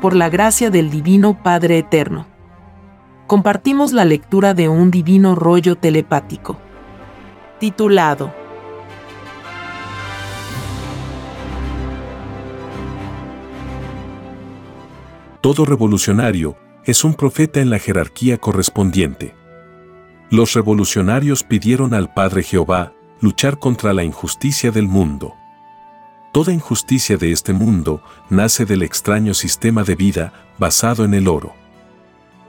por la gracia del Divino Padre Eterno. Compartimos la lectura de un divino rollo telepático. Titulado Todo revolucionario es un profeta en la jerarquía correspondiente. Los revolucionarios pidieron al Padre Jehová luchar contra la injusticia del mundo. Toda injusticia de este mundo nace del extraño sistema de vida basado en el oro.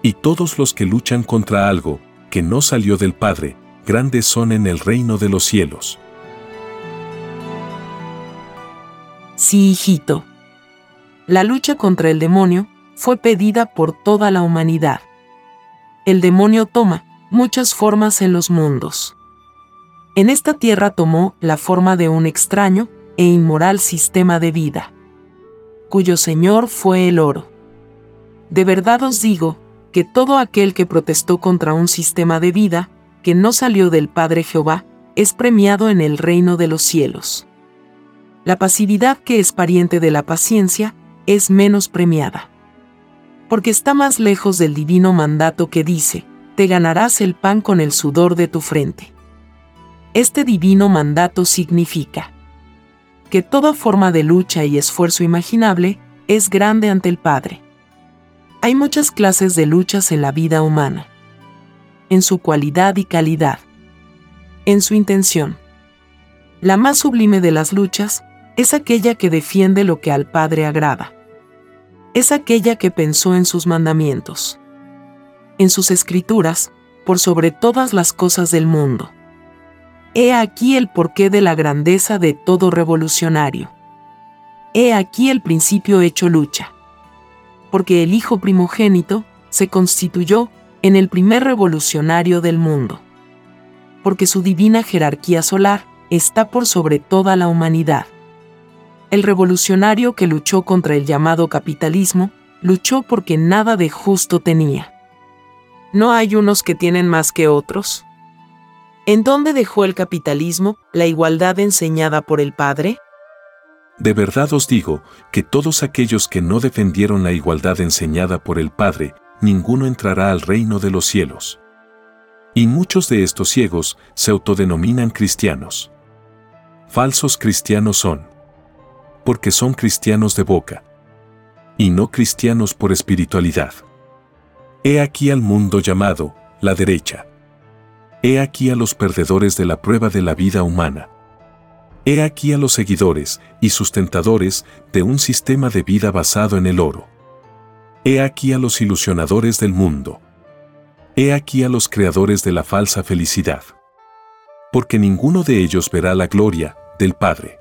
Y todos los que luchan contra algo que no salió del Padre, grandes son en el reino de los cielos. Sí, hijito. La lucha contra el demonio fue pedida por toda la humanidad. El demonio toma muchas formas en los mundos. En esta tierra tomó la forma de un extraño e inmoral sistema de vida, cuyo Señor fue el oro. De verdad os digo que todo aquel que protestó contra un sistema de vida que no salió del Padre Jehová es premiado en el reino de los cielos. La pasividad que es pariente de la paciencia es menos premiada. Porque está más lejos del divino mandato que dice, te ganarás el pan con el sudor de tu frente. Este divino mandato significa, que toda forma de lucha y esfuerzo imaginable es grande ante el Padre. Hay muchas clases de luchas en la vida humana, en su cualidad y calidad, en su intención. La más sublime de las luchas es aquella que defiende lo que al Padre agrada. Es aquella que pensó en sus mandamientos, en sus escrituras, por sobre todas las cosas del mundo He aquí el porqué de la grandeza de todo revolucionario. He aquí el principio hecho lucha. Porque el Hijo primogénito se constituyó en el primer revolucionario del mundo. Porque su divina jerarquía solar está por sobre toda la humanidad. El revolucionario que luchó contra el llamado capitalismo, luchó porque nada de justo tenía. ¿No hay unos que tienen más que otros? ¿En dónde dejó el capitalismo la igualdad enseñada por el Padre? De verdad os digo que todos aquellos que no defendieron la igualdad enseñada por el Padre, ninguno entrará al reino de los cielos. Y muchos de estos ciegos se autodenominan cristianos. Falsos cristianos son. Porque son cristianos de boca. Y no cristianos por espiritualidad. He aquí al mundo llamado, la derecha He aquí a los perdedores de la prueba de la vida humana. He aquí a los seguidores y sustentadores de un sistema de vida basado en el oro. He aquí a los ilusionadores del mundo. He aquí a los creadores de la falsa felicidad. Porque ninguno de ellos verá la gloria del Padre.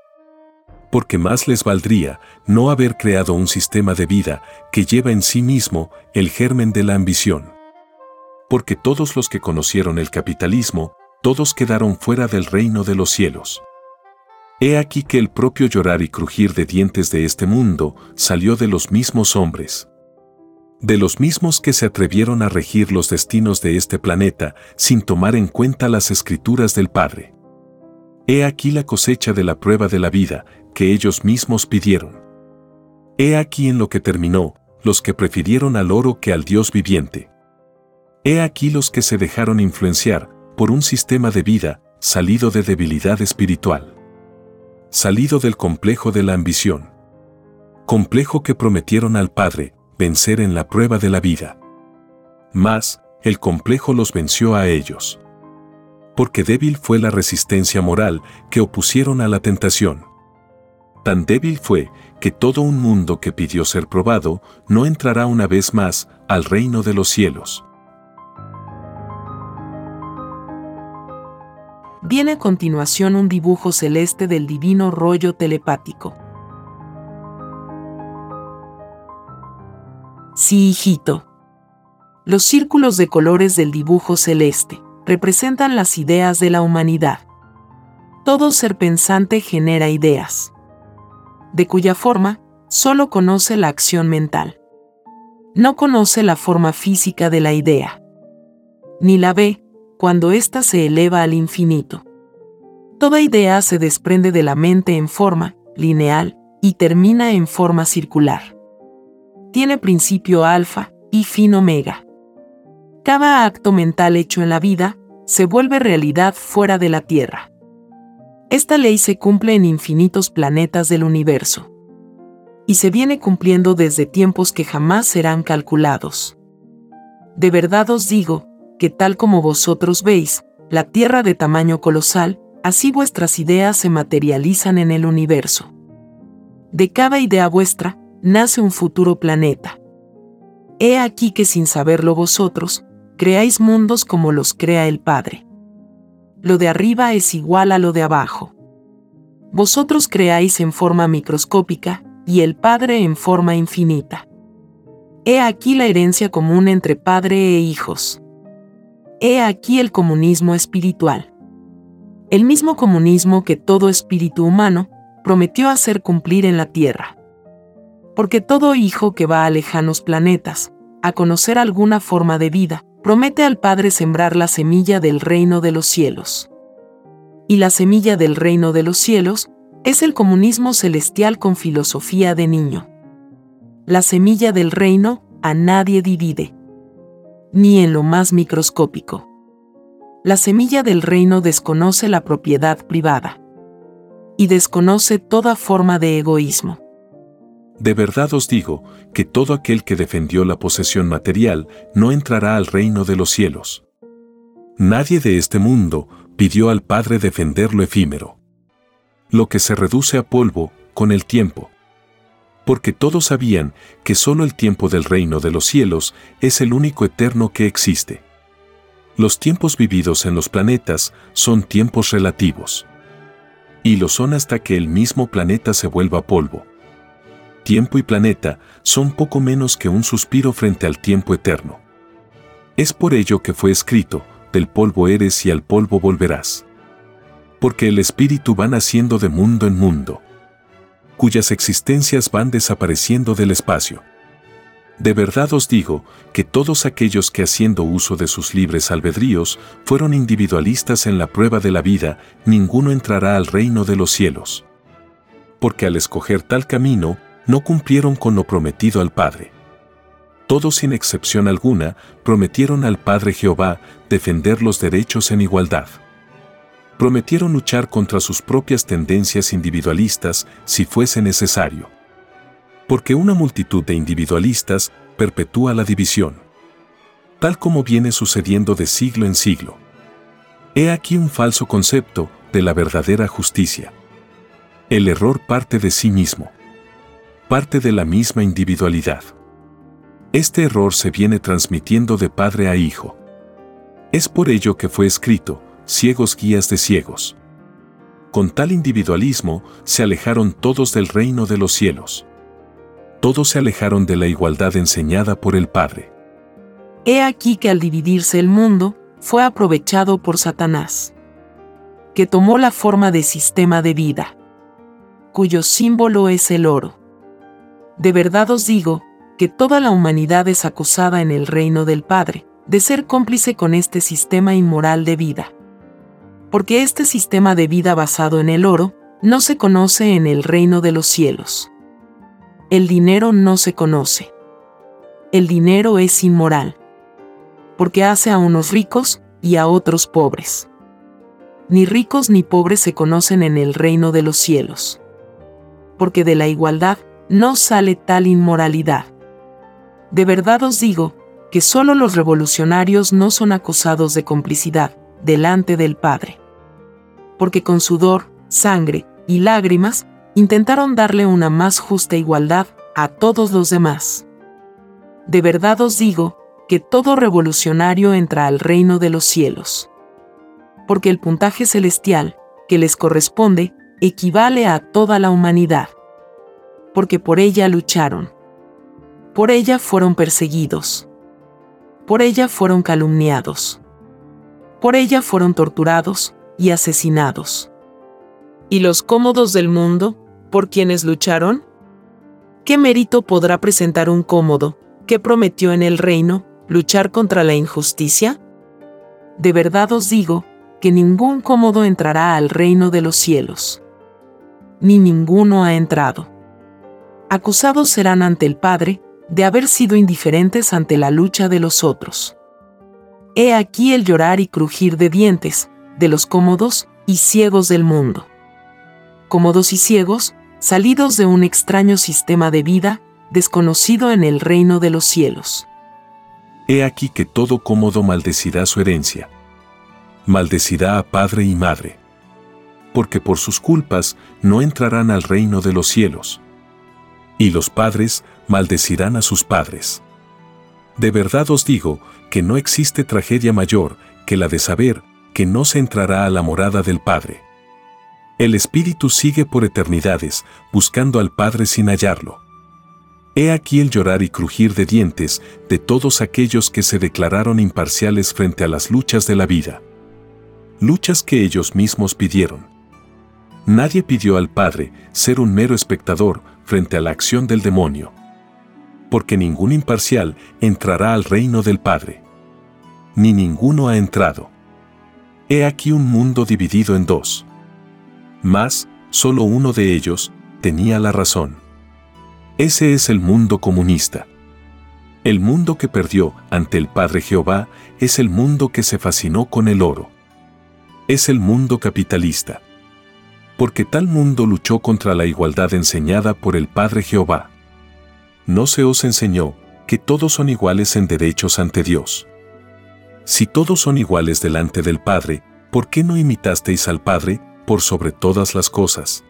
Porque más les valdría no haber creado un sistema de vida que lleva en sí mismo el germen de la ambición porque todos los que conocieron el capitalismo, todos quedaron fuera del reino de los cielos. He aquí que el propio llorar y crujir de dientes de este mundo salió de los mismos hombres. De los mismos que se atrevieron a regir los destinos de este planeta sin tomar en cuenta las escrituras del Padre. He aquí la cosecha de la prueba de la vida que ellos mismos pidieron. He aquí en lo que terminó, los que prefirieron al oro que al Dios viviente. He aquí los que se dejaron influenciar por un sistema de vida salido de debilidad espiritual. Salido del complejo de la ambición. Complejo que prometieron al Padre vencer en la prueba de la vida. Mas, el complejo los venció a ellos. Porque débil fue la resistencia moral que opusieron a la tentación. Tan débil fue que todo un mundo que pidió ser probado no entrará una vez más al reino de los cielos. Viene a continuación un dibujo celeste del divino rollo telepático. Sí, hijito. Los círculos de colores del dibujo celeste representan las ideas de la humanidad. Todo ser pensante genera ideas, de cuya forma solo conoce la acción mental. No conoce la forma física de la idea, ni la ve cuando ésta se eleva al infinito. Toda idea se desprende de la mente en forma lineal y termina en forma circular. tiene principio alfa y fin omega. Cada acto mental hecho en la vida se vuelve realidad fuera de la Tierra. Esta ley se cumple en infinitos planetas del universo. Y se viene cumpliendo desde tiempos que jamás serán calculados. De verdad os digo, que tal como vosotros veis, la Tierra de tamaño colosal, así vuestras ideas se materializan en el universo. De cada idea vuestra, nace un futuro planeta. He aquí que sin saberlo vosotros, creáis mundos como los crea el Padre. Lo de arriba es igual a lo de abajo. Vosotros creáis en forma microscópica y el Padre en forma infinita. He aquí la herencia común entre Padre e hijos. He aquí el comunismo espiritual. El mismo comunismo que todo espíritu humano prometió hacer cumplir en la Tierra. Porque todo hijo que va a lejanos planetas, a conocer alguna forma de vida, promete al Padre sembrar la semilla del reino de los cielos. Y la semilla del reino de los cielos es el comunismo celestial con filosofía de niño. La semilla del reino a nadie divide, ni en lo más microscópico. La semilla del reino desconoce la propiedad privada y desconoce toda forma de egoísmo. De verdad os digo, que todo aquel que defendió la posesión material no entrará al reino de los cielos. Nadie de este mundo pidió al Padre defender lo efímero. Lo que se reduce a polvo con el tiempo. Porque todos sabían que solo el tiempo del reino de los cielos es el único eterno que existe. Los tiempos vividos en los planetas son tiempos relativos. Y lo son hasta que el mismo planeta se vuelva polvo tiempo y planeta son poco menos que un suspiro frente al tiempo eterno. Es por ello que fue escrito, del polvo eres y al polvo volverás. Porque el espíritu va naciendo de mundo en mundo, cuyas existencias van desapareciendo del espacio. De verdad os digo que todos aquellos que haciendo uso de sus libres albedríos fueron individualistas en la prueba de la vida, ninguno entrará al reino de los cielos. Porque al escoger tal camino, no cumplieron con lo prometido al Padre. Todos sin excepción alguna prometieron al Padre Jehová defender los derechos en igualdad. Prometieron luchar contra sus propias tendencias individualistas si fuese necesario. Porque una multitud de individualistas perpetúa la división. Tal como viene sucediendo de siglo en siglo. He aquí un falso concepto de la verdadera justicia. El error parte de sí mismo parte de la misma individualidad. Este error se viene transmitiendo de padre a hijo. Es por ello que fue escrito, ciegos guías de ciegos. Con tal individualismo se alejaron todos del reino de los cielos. Todos se alejaron de la igualdad enseñada por el Padre. He aquí que al dividirse el mundo, fue aprovechado por Satanás, que tomó la forma de sistema de vida, cuyo símbolo es el oro. De verdad os digo, que toda la humanidad es acusada en el reino del Padre, de ser cómplice con este sistema inmoral de vida. Porque este sistema de vida basado en el oro, no se conoce en el reino de los cielos. El dinero no se conoce. El dinero es inmoral. Porque hace a unos ricos y a otros pobres. Ni ricos ni pobres se conocen en el reino de los cielos. Porque de la igualdad no sale tal inmoralidad. De verdad os digo, que solo los revolucionarios no son acusados de complicidad delante del Padre. Porque con sudor, sangre y lágrimas intentaron darle una más justa igualdad a todos los demás. De verdad os digo, que todo revolucionario entra al reino de los cielos. Porque el puntaje celestial, que les corresponde, equivale a toda la humanidad porque por ella lucharon. Por ella fueron perseguidos. Por ella fueron calumniados. Por ella fueron torturados y asesinados. ¿Y los cómodos del mundo, por quienes lucharon? ¿Qué mérito podrá presentar un cómodo, que prometió en el reino, luchar contra la injusticia? De verdad os digo, que ningún cómodo entrará al reino de los cielos. Ni ninguno ha entrado acusados serán ante el Padre, de haber sido indiferentes ante la lucha de los otros. He aquí el llorar y crujir de dientes, de los cómodos y ciegos del mundo. Cómodos y ciegos, salidos de un extraño sistema de vida, desconocido en el reino de los cielos. He aquí que todo cómodo maldecirá su herencia. Maldecirá a padre y madre. Porque por sus culpas no entrarán al reino de los cielos. Y los padres maldecirán a sus padres. De verdad os digo que no existe tragedia mayor que la de saber que no se entrará a la morada del Padre. El Espíritu sigue por eternidades, buscando al Padre sin hallarlo. He aquí el llorar y crujir de dientes de todos aquellos que se declararon imparciales frente a las luchas de la vida. Luchas que ellos mismos pidieron. Nadie pidió al Padre ser un mero espectador frente a la acción del demonio. Porque ningún imparcial entrará al reino del Padre. Ni ninguno ha entrado. He aquí un mundo dividido en dos. Mas, solo uno de ellos tenía la razón. Ese es el mundo comunista. El mundo que perdió ante el Padre Jehová es el mundo que se fascinó con el oro. Es el mundo capitalista. Porque tal mundo luchó contra la igualdad enseñada por el Padre Jehová. No se os enseñó que todos son iguales en derechos ante Dios. Si todos son iguales delante del Padre, ¿por qué no imitasteis al Padre por sobre todas las cosas?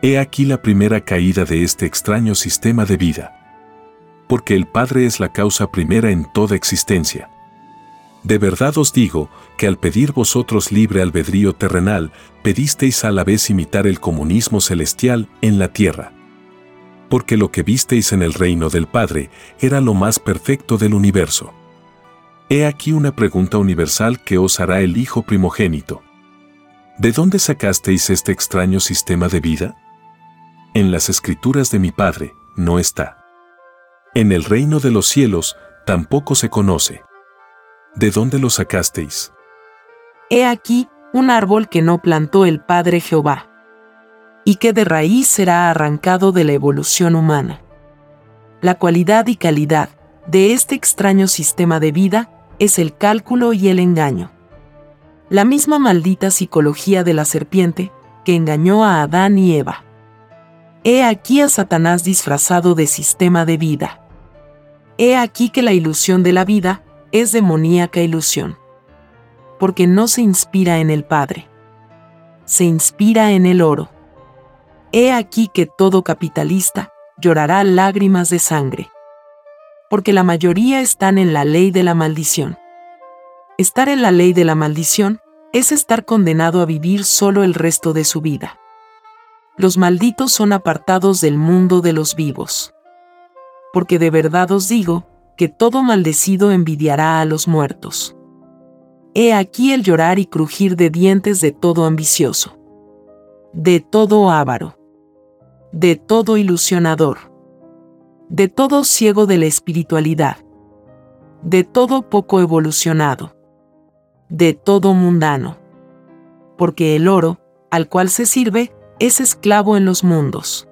He aquí la primera caída de este extraño sistema de vida. Porque el Padre es la causa primera en toda existencia. De verdad os digo que al pedir vosotros libre albedrío terrenal, pedisteis a la vez imitar el comunismo celestial en la tierra. Porque lo que visteis en el reino del Padre era lo más perfecto del universo. He aquí una pregunta universal que os hará el Hijo primogénito. ¿De dónde sacasteis este extraño sistema de vida? En las escrituras de mi Padre no está. En el reino de los cielos tampoco se conoce. ¿De dónde lo sacasteis? He aquí un árbol que no plantó el Padre Jehová, y que de raíz será arrancado de la evolución humana. La cualidad y calidad de este extraño sistema de vida es el cálculo y el engaño. La misma maldita psicología de la serpiente que engañó a Adán y Eva. He aquí a Satanás disfrazado de sistema de vida. He aquí que la ilusión de la vida es demoníaca ilusión. Porque no se inspira en el Padre. Se inspira en el oro. He aquí que todo capitalista llorará lágrimas de sangre. Porque la mayoría están en la ley de la maldición. Estar en la ley de la maldición es estar condenado a vivir solo el resto de su vida los malditos son apartados del mundo de los vivos. Porque de verdad os digo, que todo maldecido envidiará a los muertos. He aquí el llorar y crujir de dientes de todo ambicioso, de todo avaro, de todo ilusionador, de todo ciego de la espiritualidad, de todo poco evolucionado, de todo mundano. Porque el oro, al cual se sirve, es esclavo en los mundos.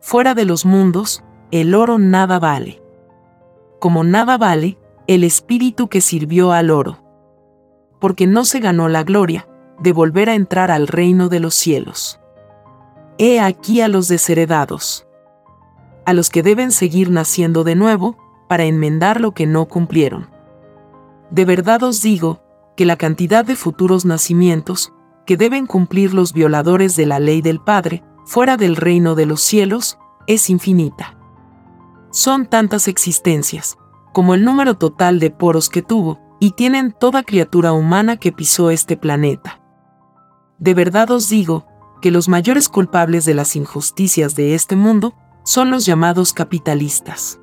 Fuera de los mundos, el oro nada vale. Como nada vale, el espíritu que sirvió al oro. Porque no se ganó la gloria de volver a entrar al reino de los cielos. He aquí a los desheredados. A los que deben seguir naciendo de nuevo para enmendar lo que no cumplieron. De verdad os digo que la cantidad de futuros nacimientos que deben cumplir los violadores de la ley del Padre, fuera del reino de los cielos, es infinita. Son tantas existencias, como el número total de poros que tuvo, y tienen toda criatura humana que pisó este planeta. De verdad os digo, que los mayores culpables de las injusticias de este mundo son los llamados capitalistas.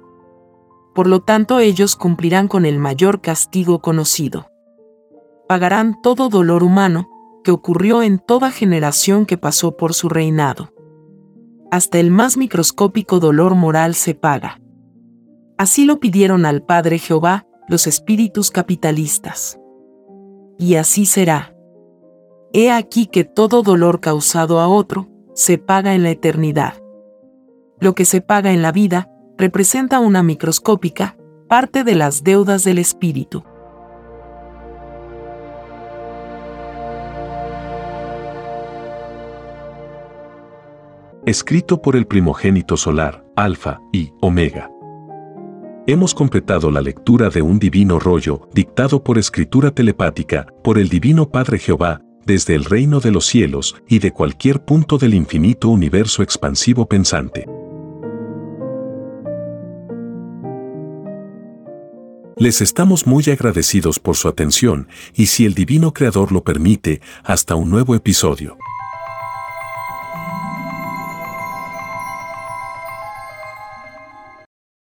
Por lo tanto, ellos cumplirán con el mayor castigo conocido. Pagarán todo dolor humano, que ocurrió en toda generación que pasó por su reinado. Hasta el más microscópico dolor moral se paga. Así lo pidieron al Padre Jehová los espíritus capitalistas. Y así será. He aquí que todo dolor causado a otro se paga en la eternidad. Lo que se paga en la vida representa una microscópica parte de las deudas del espíritu. Escrito por el primogénito solar, Alfa y Omega. Hemos completado la lectura de un divino rollo, dictado por escritura telepática, por el Divino Padre Jehová, desde el reino de los cielos y de cualquier punto del infinito universo expansivo pensante. Les estamos muy agradecidos por su atención y si el Divino Creador lo permite, hasta un nuevo episodio.